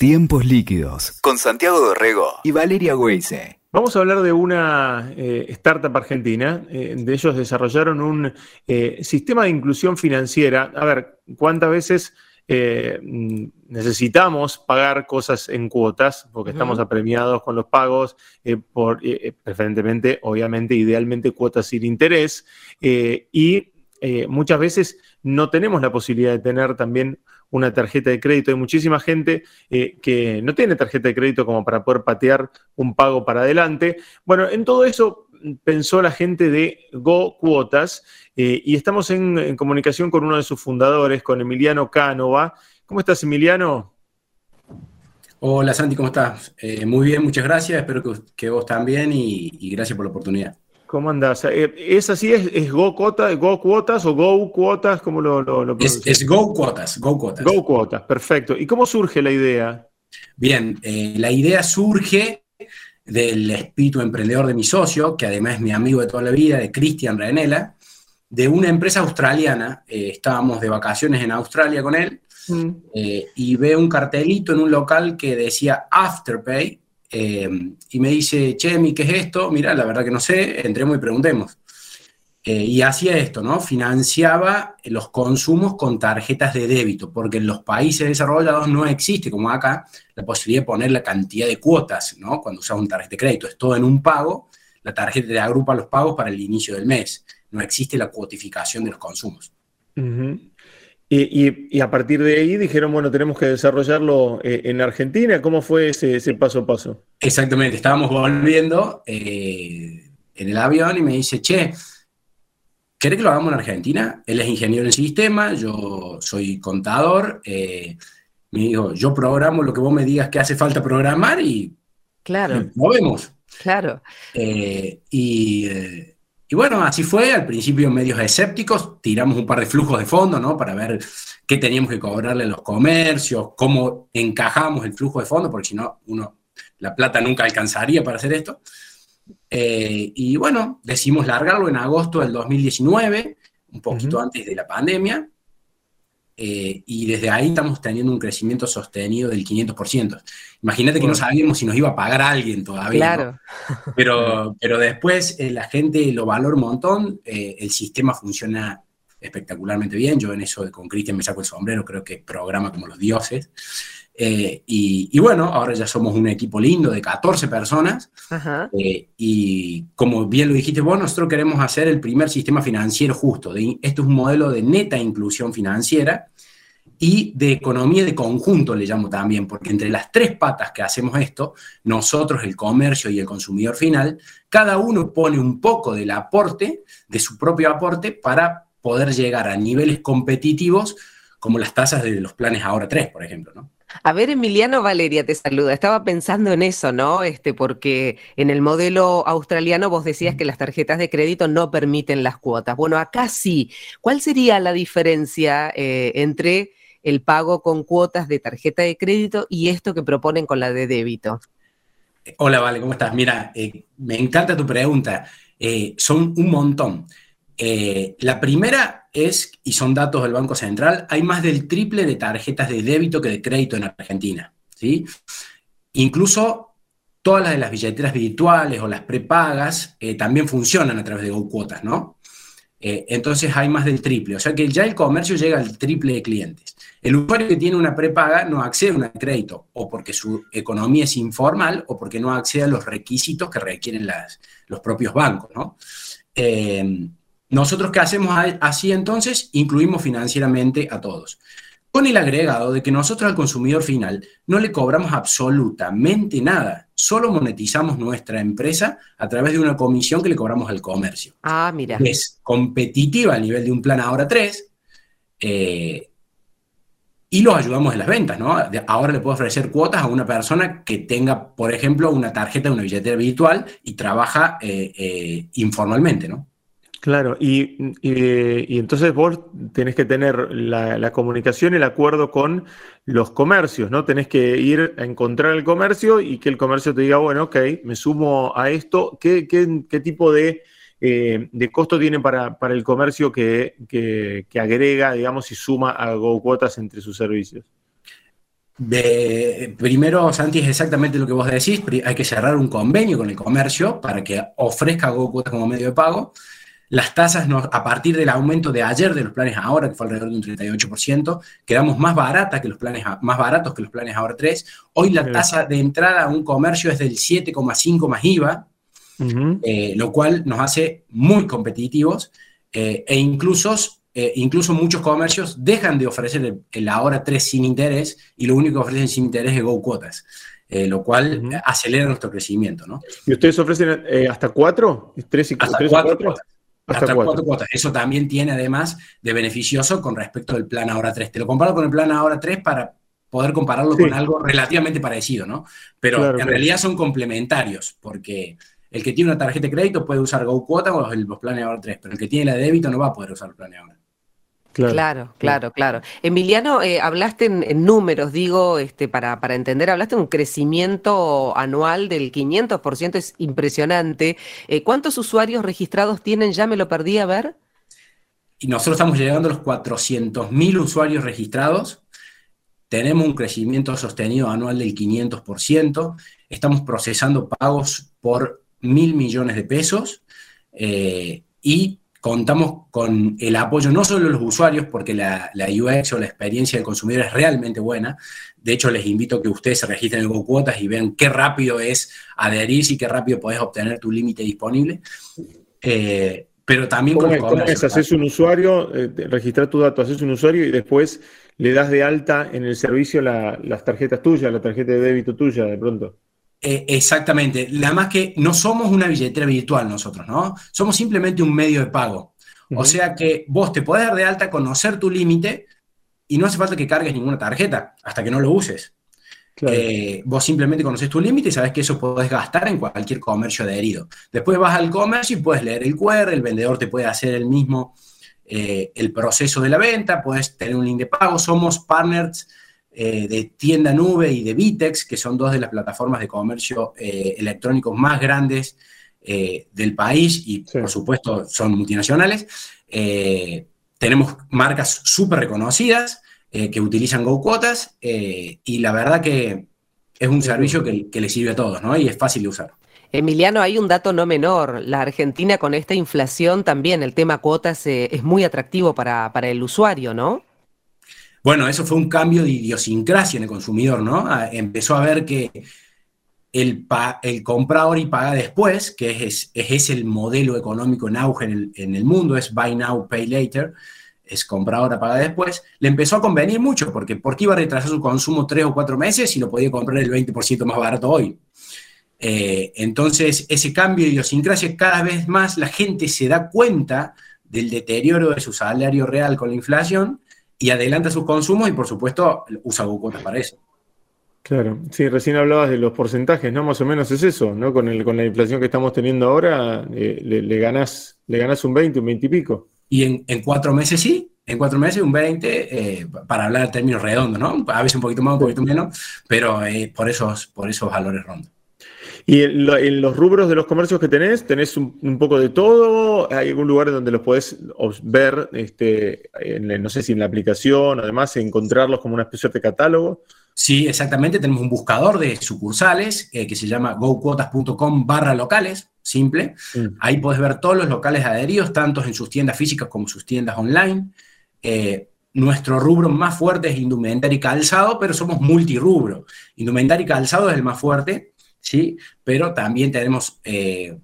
Tiempos líquidos con Santiago Dorrego y Valeria Weise. Vamos a hablar de una eh, startup argentina. Eh, de ellos desarrollaron un eh, sistema de inclusión financiera. A ver, ¿cuántas veces necesitamos pagar cosas en cuotas? Porque estamos apremiados con los pagos, por, preferentemente, obviamente, idealmente cuotas sin interés. y muchas veces no tenemos la posibilidad de tener también una tarjeta de crédito. Hay muchísima gente eh, que no tiene tarjeta de crédito como para poder patear un pago para adelante. Bueno, en todo eso pensó la gente de Go Cuotas eh, y estamos en, comunicación con uno de sus fundadores, con Emiliano Cánova. ¿Cómo estás, Emiliano? Hola, Santi, ¿cómo estás? Eh, muy bien, muchas gracias. Espero que, vos también y gracias por la oportunidad. ¿Cómo andás? Eh, ¿Es así? ¿Es, Go, Cuotas, Go Cuotas o Go Cuotas? ¿Cómo lo, lo, es, Go Cuotas, Go Cuotas. Go Cuotas, perfecto. ¿Y cómo surge la idea? Bien, eh, la idea surge del espíritu emprendedor de mi socio, que además es mi amigo de toda la vida, de Cristian Renela, de una empresa australiana. Eh, estábamos de vacaciones en Australia con él mm. y ve un cartelito en un local que decía Afterpay, Em, y me dice, Chemi, ¿qué es esto? Mira, la verdad que no sé, entremos y preguntemos. Eh, y hacía esto, ¿no? Financiaba los consumos con tarjetas de débito, porque en los países desarrollados no existe, como acá, la posibilidad de poner la cantidad de cuotas, ¿no? Cuando usas un tarjeta de crédito, es todo en un pago, la tarjeta te agrupa los pagos para el inicio del mes. No existe la cuotificación de los consumos. Y, a partir de ahí dijeron, bueno, tenemos que desarrollarlo eh, en Argentina. ¿Cómo fue ese, paso a paso? Exactamente, estábamos volviendo eh, en el avión y me dice, che, ¿querés que lo hagamos en Argentina? Él es ingeniero en sistema, yo soy contador. Eh, me dijo, yo programo lo que vos me digas que hace falta programar y claro. movemos. Claro. y y bueno, así fue, al principio medios escépticos, tiramos un par de flujos de fondo, ¿no? Para ver qué teníamos que cobrarle a los comercios, cómo encajamos el flujo de fondo, porque si no, uno, la plata nunca alcanzaría para hacer esto. Eh, y bueno, decidimos largarlo en agosto del 2019, un poquito antes de la pandemia, eh, y desde ahí estamos teniendo un crecimiento sostenido del 500%. Imagínate que no sabíamos si nos iba a pagar alguien todavía. Claro. Pero, pero después eh, la gente lo valora un montón, eh, el sistema funciona espectacularmente bien. Yo en eso con Cristian me saco el sombrero, creo que programa como los dioses. Y, bueno, ahora ya somos un equipo lindo de 14 personas. y como bien lo dijiste vos, nosotros queremos hacer el primer sistema financiero justo. esto es un modelo de neta inclusión financiera y de economía de conjunto le llamo también, porque entre las tres patas que hacemos esto, nosotros, el comercio y el consumidor final, cada uno pone un poco del aporte, de su propio aporte, para poder llegar a niveles competitivos como las tasas de los planes ahora tres, por ejemplo, ¿no? A ver, Emiliano Valeria te saluda. Estaba pensando en eso, ¿no? Este, porque en el modelo australiano vos decías que las tarjetas de crédito no permiten las cuotas. Bueno, acá sí. ¿Cuál sería la diferencia eh, entre el pago con cuotas de tarjeta de crédito y esto que proponen con la de débito. Hola, Vale, ¿cómo estás? Mira, eh, me encanta tu pregunta. Eh, son un montón. Eh, la primera es, y son datos del Banco Central, hay más del triple de tarjetas de débito que de crédito en Argentina. ¿sí? Incluso todas las de las billeteras virtuales o las prepagas también funcionan a través de GoCuotas, ¿no? entonces hay más del triple. O sea que ya el comercio llega al triple de clientes. El usuario que tiene una prepaga no accede a un crédito, o porque su economía es informal, o porque no accede a los requisitos que requieren los propios bancos. ¿no? Eh, nosotros, ¿qué hacemos así entonces? Incluimos financieramente a todos. Con el agregado de que nosotros al consumidor final no le cobramos absolutamente nada, solo monetizamos nuestra empresa a través de una comisión que le cobramos al comercio. Ah, mira. Es competitiva a nivel de un plan ahora 3, eh, y los ayudamos en las ventas, ¿no? Ahora le puedo ofrecer cuotas a una persona que tenga, por ejemplo, una tarjeta de una billetera virtual y trabaja eh, eh, informalmente, ¿no? Claro, y, entonces vos tenés que tener la, comunicación, el acuerdo con los comercios, ¿no? Tenés que ir a encontrar el comercio y que el comercio te diga, bueno, ok, me sumo a esto. ¿Qué, qué tipo de eh, de costo tiene para, el comercio que, agrega, digamos, y suma a GoCuotas entre sus servicios? primero, Santi, es exactamente lo que vos decís. Hay que cerrar un convenio con el comercio para que ofrezca GoCuotas como medio de pago. Las tasas, a partir del aumento de ayer de los planes ahora, que fue alrededor de un 38%, quedamos más, barata que los planes, más baratos que los planes ahora 3. Hoy la tasa de entrada a un comercio es del 7,5 más IVA, eh, lo cual nos hace muy competitivos eh, e incluso, eh, incluso muchos comercios dejan de ofrecer el, ahora 3 sin interés y lo único que ofrecen sin interés es Go Cuotas. lo cual acelera nuestro crecimiento. ¿no? ¿Y ustedes ofrecen hasta 4? ¿3 y hasta 4? Hasta, cuatro. cuotas. Eso también tiene además de beneficioso con respecto del plan ahora 3. Te lo comparo con el plan ahora 3 para poder compararlo con algo relativamente parecido, ¿no? Pero en realidad son complementarios, porque el que tiene una tarjeta de crédito puede usar Go Cuota o los, planes ahora 3, pero el que tiene la de débito no va a poder usar el plan ahora. Claro, claro, claro. Emiliano, eh, hablaste en, números, digo, este, para, para entender, hablaste de un crecimiento anual del 500%, es impresionante. Eh, ¿Cuántos usuarios registrados tienen? Ya me lo perdí a ver. Y nosotros estamos llegando a los 400.000 usuarios registrados. Tenemos un crecimiento sostenido anual del 500%. Estamos procesando pagos por mil millones de pesos. Eh, y contamos con el apoyo no solo de los usuarios, porque la, UX o la experiencia del consumidor es realmente buena. De hecho, les invito a que ustedes se registren en GoCuotas y vean qué rápido es adherirse y qué rápido podés obtener tu límite disponible. Eh, pero también con el comercio. Haces un usuario, eh, registrar tu dato, haces un usuario y después le das de alta en el servicio las tarjetas tuyas, la tarjeta de débito tuya de pronto. Eh, exactamente. Más que no somos una billetera virtual nosotros, ¿no? Somos simplemente un medio de pago. O sea que vos te podés dar de alta, conocer tu límite y no hace falta que cargues ninguna tarjeta hasta que no lo uses. Eh, vos simplemente conoces tu límite y sabes que eso podés gastar en cualquier comercio adherido. Después vas al comercio y puedes leer el QR, el vendedor te puede hacer el mismo, eh, el proceso de la venta, puedes tener un link de pago. Somos partners eh, de Tienda Nube y de Vitex, que son dos de las plataformas de comercio eh, electrónicos más grandes eh, del país y por supuesto son multinacionales. tenemos marcas súper reconocidas que utilizan GoCuotas y la verdad que es un servicio que, le sirve a todos ¿no? y es fácil de usar. Emiliano, hay un dato no menor. La Argentina con esta inflación también, el tema cuotas es muy atractivo para, para el usuario, ¿no? Bueno, eso fue un cambio de idiosincrasia en el consumidor, ¿no? Ah, empezó a ver que el, el compra ahora y paga después, que es, el modelo económico en auge en el, mundo, es buy now, pay later, es compra ahora, paga después, le empezó a convenir mucho, porque ¿por qué iba a retrasar su consumo tres o cuatro meses si lo podía comprar el 20% más barato hoy? Eh, entonces, ese cambio de idiosincrasia, cada vez más la gente se da cuenta del deterioro de su salario real con la inflación y adelanta sus consumos y por supuesto usa GoCuotas para eso. Claro, sí, recién hablabas de los porcentajes, ¿no? Más o menos es eso, ¿no? Con, el, con la inflación que estamos teniendo ahora, eh, le, le, ganás, le un 20, un 20 y pico. Y en, cuatro meses sí, en cuatro meses un 20, eh, para hablar en términos redondos, ¿no? A veces un poquito más, un poquito menos, pero eh, por, esos, por esos valores rondos. Y en, los rubros de los comercios que tenés, tenés un, poco de todo. ¿Hay algún lugar donde los podés ver, este, no sé si en la aplicación, además encontrarlos como una especie de catálogo? Sí, exactamente. Tenemos un buscador de sucursales eh, que se llama gocuotas.com barra locales, simple. Mm. Ahí podés ver todos los locales adheridos, tanto en sus tiendas físicas como sus tiendas online. Eh, nuestro rubro más fuerte es indumentaria y calzado, pero somos multirubro. Indumentaria y calzado es el más fuerte ¿sí? Pero también tenemos eh,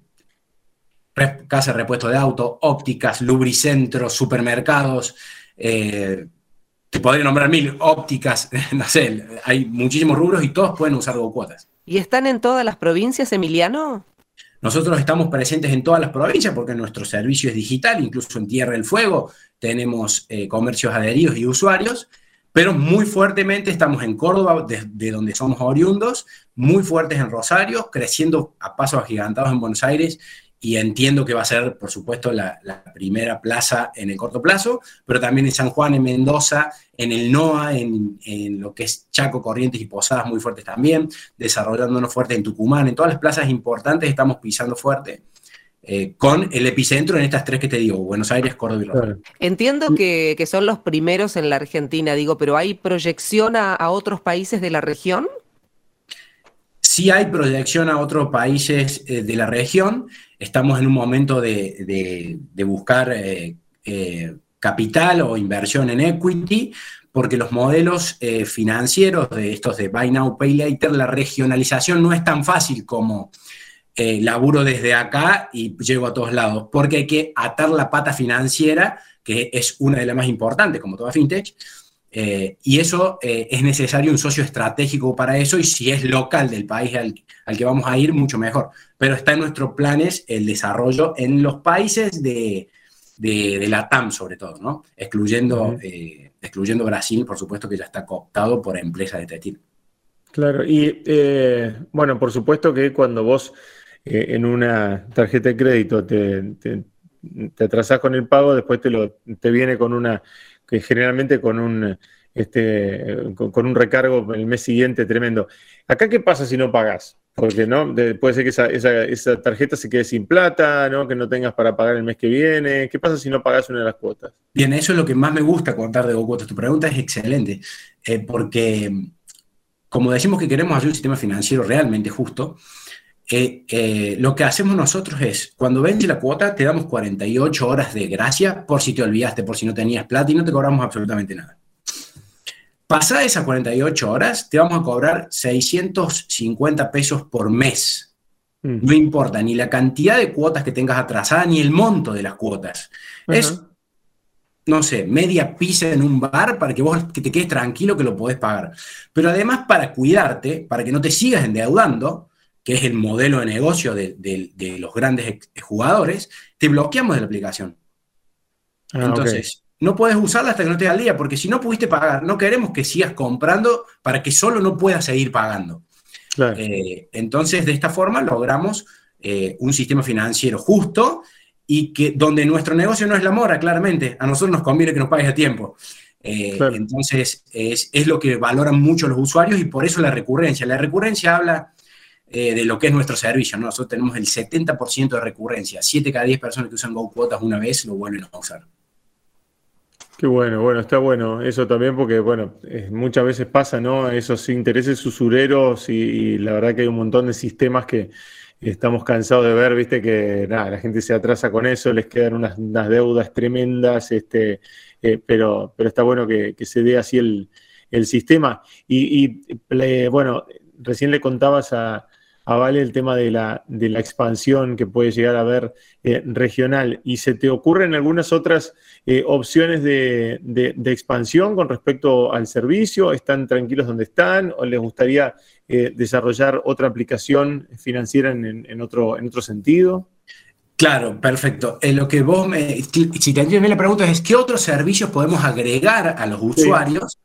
casa de repuesto de auto, ópticas, lubricentros, supermercados, eh, te podría nombrar mil, ópticas, no sé, hay muchísimos rubros y todos pueden usar GoCuotas. ¿Y están en todas las provincias, Emiliano? Nosotros estamos presentes en todas las provincias porque nuestro servicio es digital, incluso en Tierra del Fuego tenemos eh, comercios adheridos y usuarios, pero muy fuertemente estamos en Córdoba, de, donde somos oriundos, muy fuertes en Rosario, creciendo a pasos agigantados en Buenos Aires y entiendo que va a ser, por supuesto, la, primera plaza en el corto plazo, pero también en San Juan, en Mendoza, en el NOA, en, lo que es Chaco, Corrientes y Posadas muy fuertes también, desarrollándonos fuerte en Tucumán, en todas las plazas importantes estamos pisando fuerte. Eh, con el epicentro en estas tres que te digo, Buenos Aires, Córdoba y Rosario. Entiendo que, son los primeros en la Argentina, digo, pero ¿hay proyección a, otros países de la región? Sí hay proyección a otros países eh, de la región. Estamos en un momento de, buscar capital o inversión en equity, porque los modelos eh, financieros de estos de Buy Now, Pay Later, la regionalización no es tan fácil como eh, laburo desde acá y llego a todos lados, porque hay que atar la pata financiera, que es una de las más importantes, como toda fintech, eh, y eso es necesario un socio estratégico para eso, y si es local del país al, al, que vamos a ir, mucho mejor. Pero está en nuestros planes el desarrollo en los países de, de, la TAM sobre todo, ¿no? Excluyendo, eh, excluyendo Brasil, por supuesto que ya está cooptado por empresas de este tipo. Claro, y eh, bueno, por supuesto que cuando vos eh, en una tarjeta de crédito te, te, atrasás con el pago, después te, lo, te viene con una, que generalmente con un, este, con, un recargo el mes siguiente tremendo. ¿Acá qué pasa si no pagas? Porque no, puede ser que esa, tarjeta se quede sin plata, ¿no? que no tengas para pagar el mes que viene. ¿Qué pasa si no pagas una de las cuotas? Bien, eso es lo que más me gusta contar de cuotas. Tu pregunta es excelente, eh, porque como decimos que queremos hacer un sistema financiero realmente justo, eh, eh, lo que hacemos nosotros es, cuando vence la cuota, te damos 48 horas de gracia por si te olvidaste, por si no tenías plata y no te cobramos absolutamente nada. Pasada esas 48 horas, te vamos a cobrar 650 pesos por mes. Mm. No importa ni la cantidad de cuotas que tengas atrasada ni el monto de las cuotas. Es, no sé, media pizza en un bar para que vos que te quedes tranquilo que lo podés pagar. Pero además para cuidarte, para que no te sigas endeudando, que es el modelo de negocio de, los grandes jugadores, te bloqueamos de la aplicación. Ah, Entonces, no puedes usarla hasta que no estés al día, porque si no pudiste pagar, no queremos que sigas comprando para que solo no puedas seguir pagando. Eh, entonces, de esta forma logramos eh, un sistema financiero justo y que donde nuestro negocio no es la mora, claramente. A nosotros nos conviene que nos pagues a tiempo. Eh, entonces, es, es, lo que valoran mucho los usuarios y por eso la recurrencia. La recurrencia habla de lo que es nuestro servicio. Nosotros tenemos el 70% de recurrencia. 7 cada 10 personas que usan Go Cuotas una vez lo vuelven a usar. Qué bueno, bueno, está bueno eso también porque, bueno, muchas veces pasa, ¿no? Esos intereses usureros y, la verdad que hay un montón de sistemas que estamos cansados de ver, viste, que nada, la gente se atrasa con eso, les quedan unas, deudas tremendas, este, eh, pero, pero está bueno que, se dé así el, sistema. Y, bueno, recién le contabas a, a Vale el tema de la, de la expansión que puede llegar a haber eh, regional. ¿Y se te ocurren algunas otras eh, opciones de, expansión con respecto al servicio? ¿Están tranquilos donde están? ¿O les gustaría eh, desarrollar otra aplicación financiera en, otro, en otro sentido? Claro, perfecto. lo que vos me. Si te entiendes la pregunta es: ¿qué otros servicios podemos agregar a los usuarios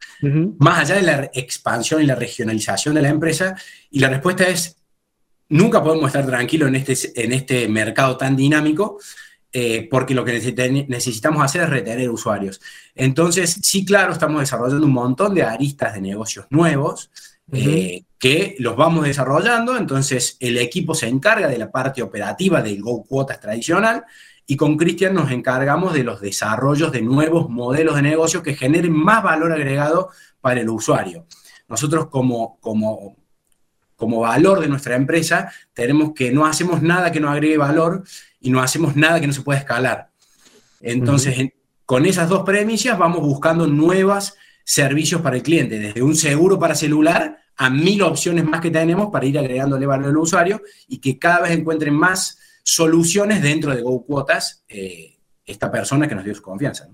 más allá de la expansión y la regionalización de la empresa? Y la respuesta es: nunca podemos estar tranquilos en este, en este mercado tan dinámico. Eh, porque lo que necesitamos hacer es retener usuarios. Entonces, sí, claro, estamos desarrollando un montón de aristas de negocios nuevos eh, que los vamos desarrollando. Entonces, el equipo se encarga de la parte operativa del Go Quotas tradicional y con Cristian nos encargamos de los desarrollos de nuevos modelos de negocio que generen más valor agregado para el usuario. Nosotros como, como como valor de nuestra empresa, tenemos que no hacemos nada que no agregue valor y no hacemos nada que no se pueda escalar. Entonces, con esas dos premisas vamos buscando nuevos servicios para el cliente, desde un seguro para celular a mil opciones más que tenemos para ir agregándole valor al usuario y que cada vez encuentren más soluciones dentro de GoQuotas eh, esta persona que nos dio su confianza.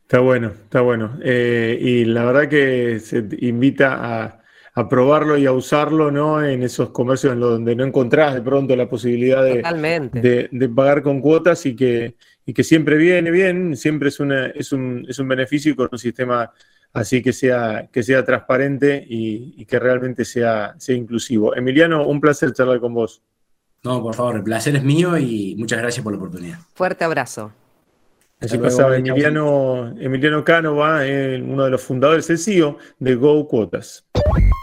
Está bueno, está bueno. Eh, y la verdad que se invita a, a probarlo y a usarlo, ¿no? En esos comercios en donde no encontrás de pronto la posibilidad de, de, pagar con cuotas y que, y que siempre viene bien, siempre es, una, es, un, es un beneficio y con un sistema así que sea, que sea transparente y, que realmente sea, sea inclusivo. Emiliano, un placer charlar con vos. No, por favor, el placer es mío y muchas gracias por la oportunidad. Fuerte abrazo. Así pasaba Emiliano, Emiliano Cano, uno de los fundadores, el CEO de Go Cuotas.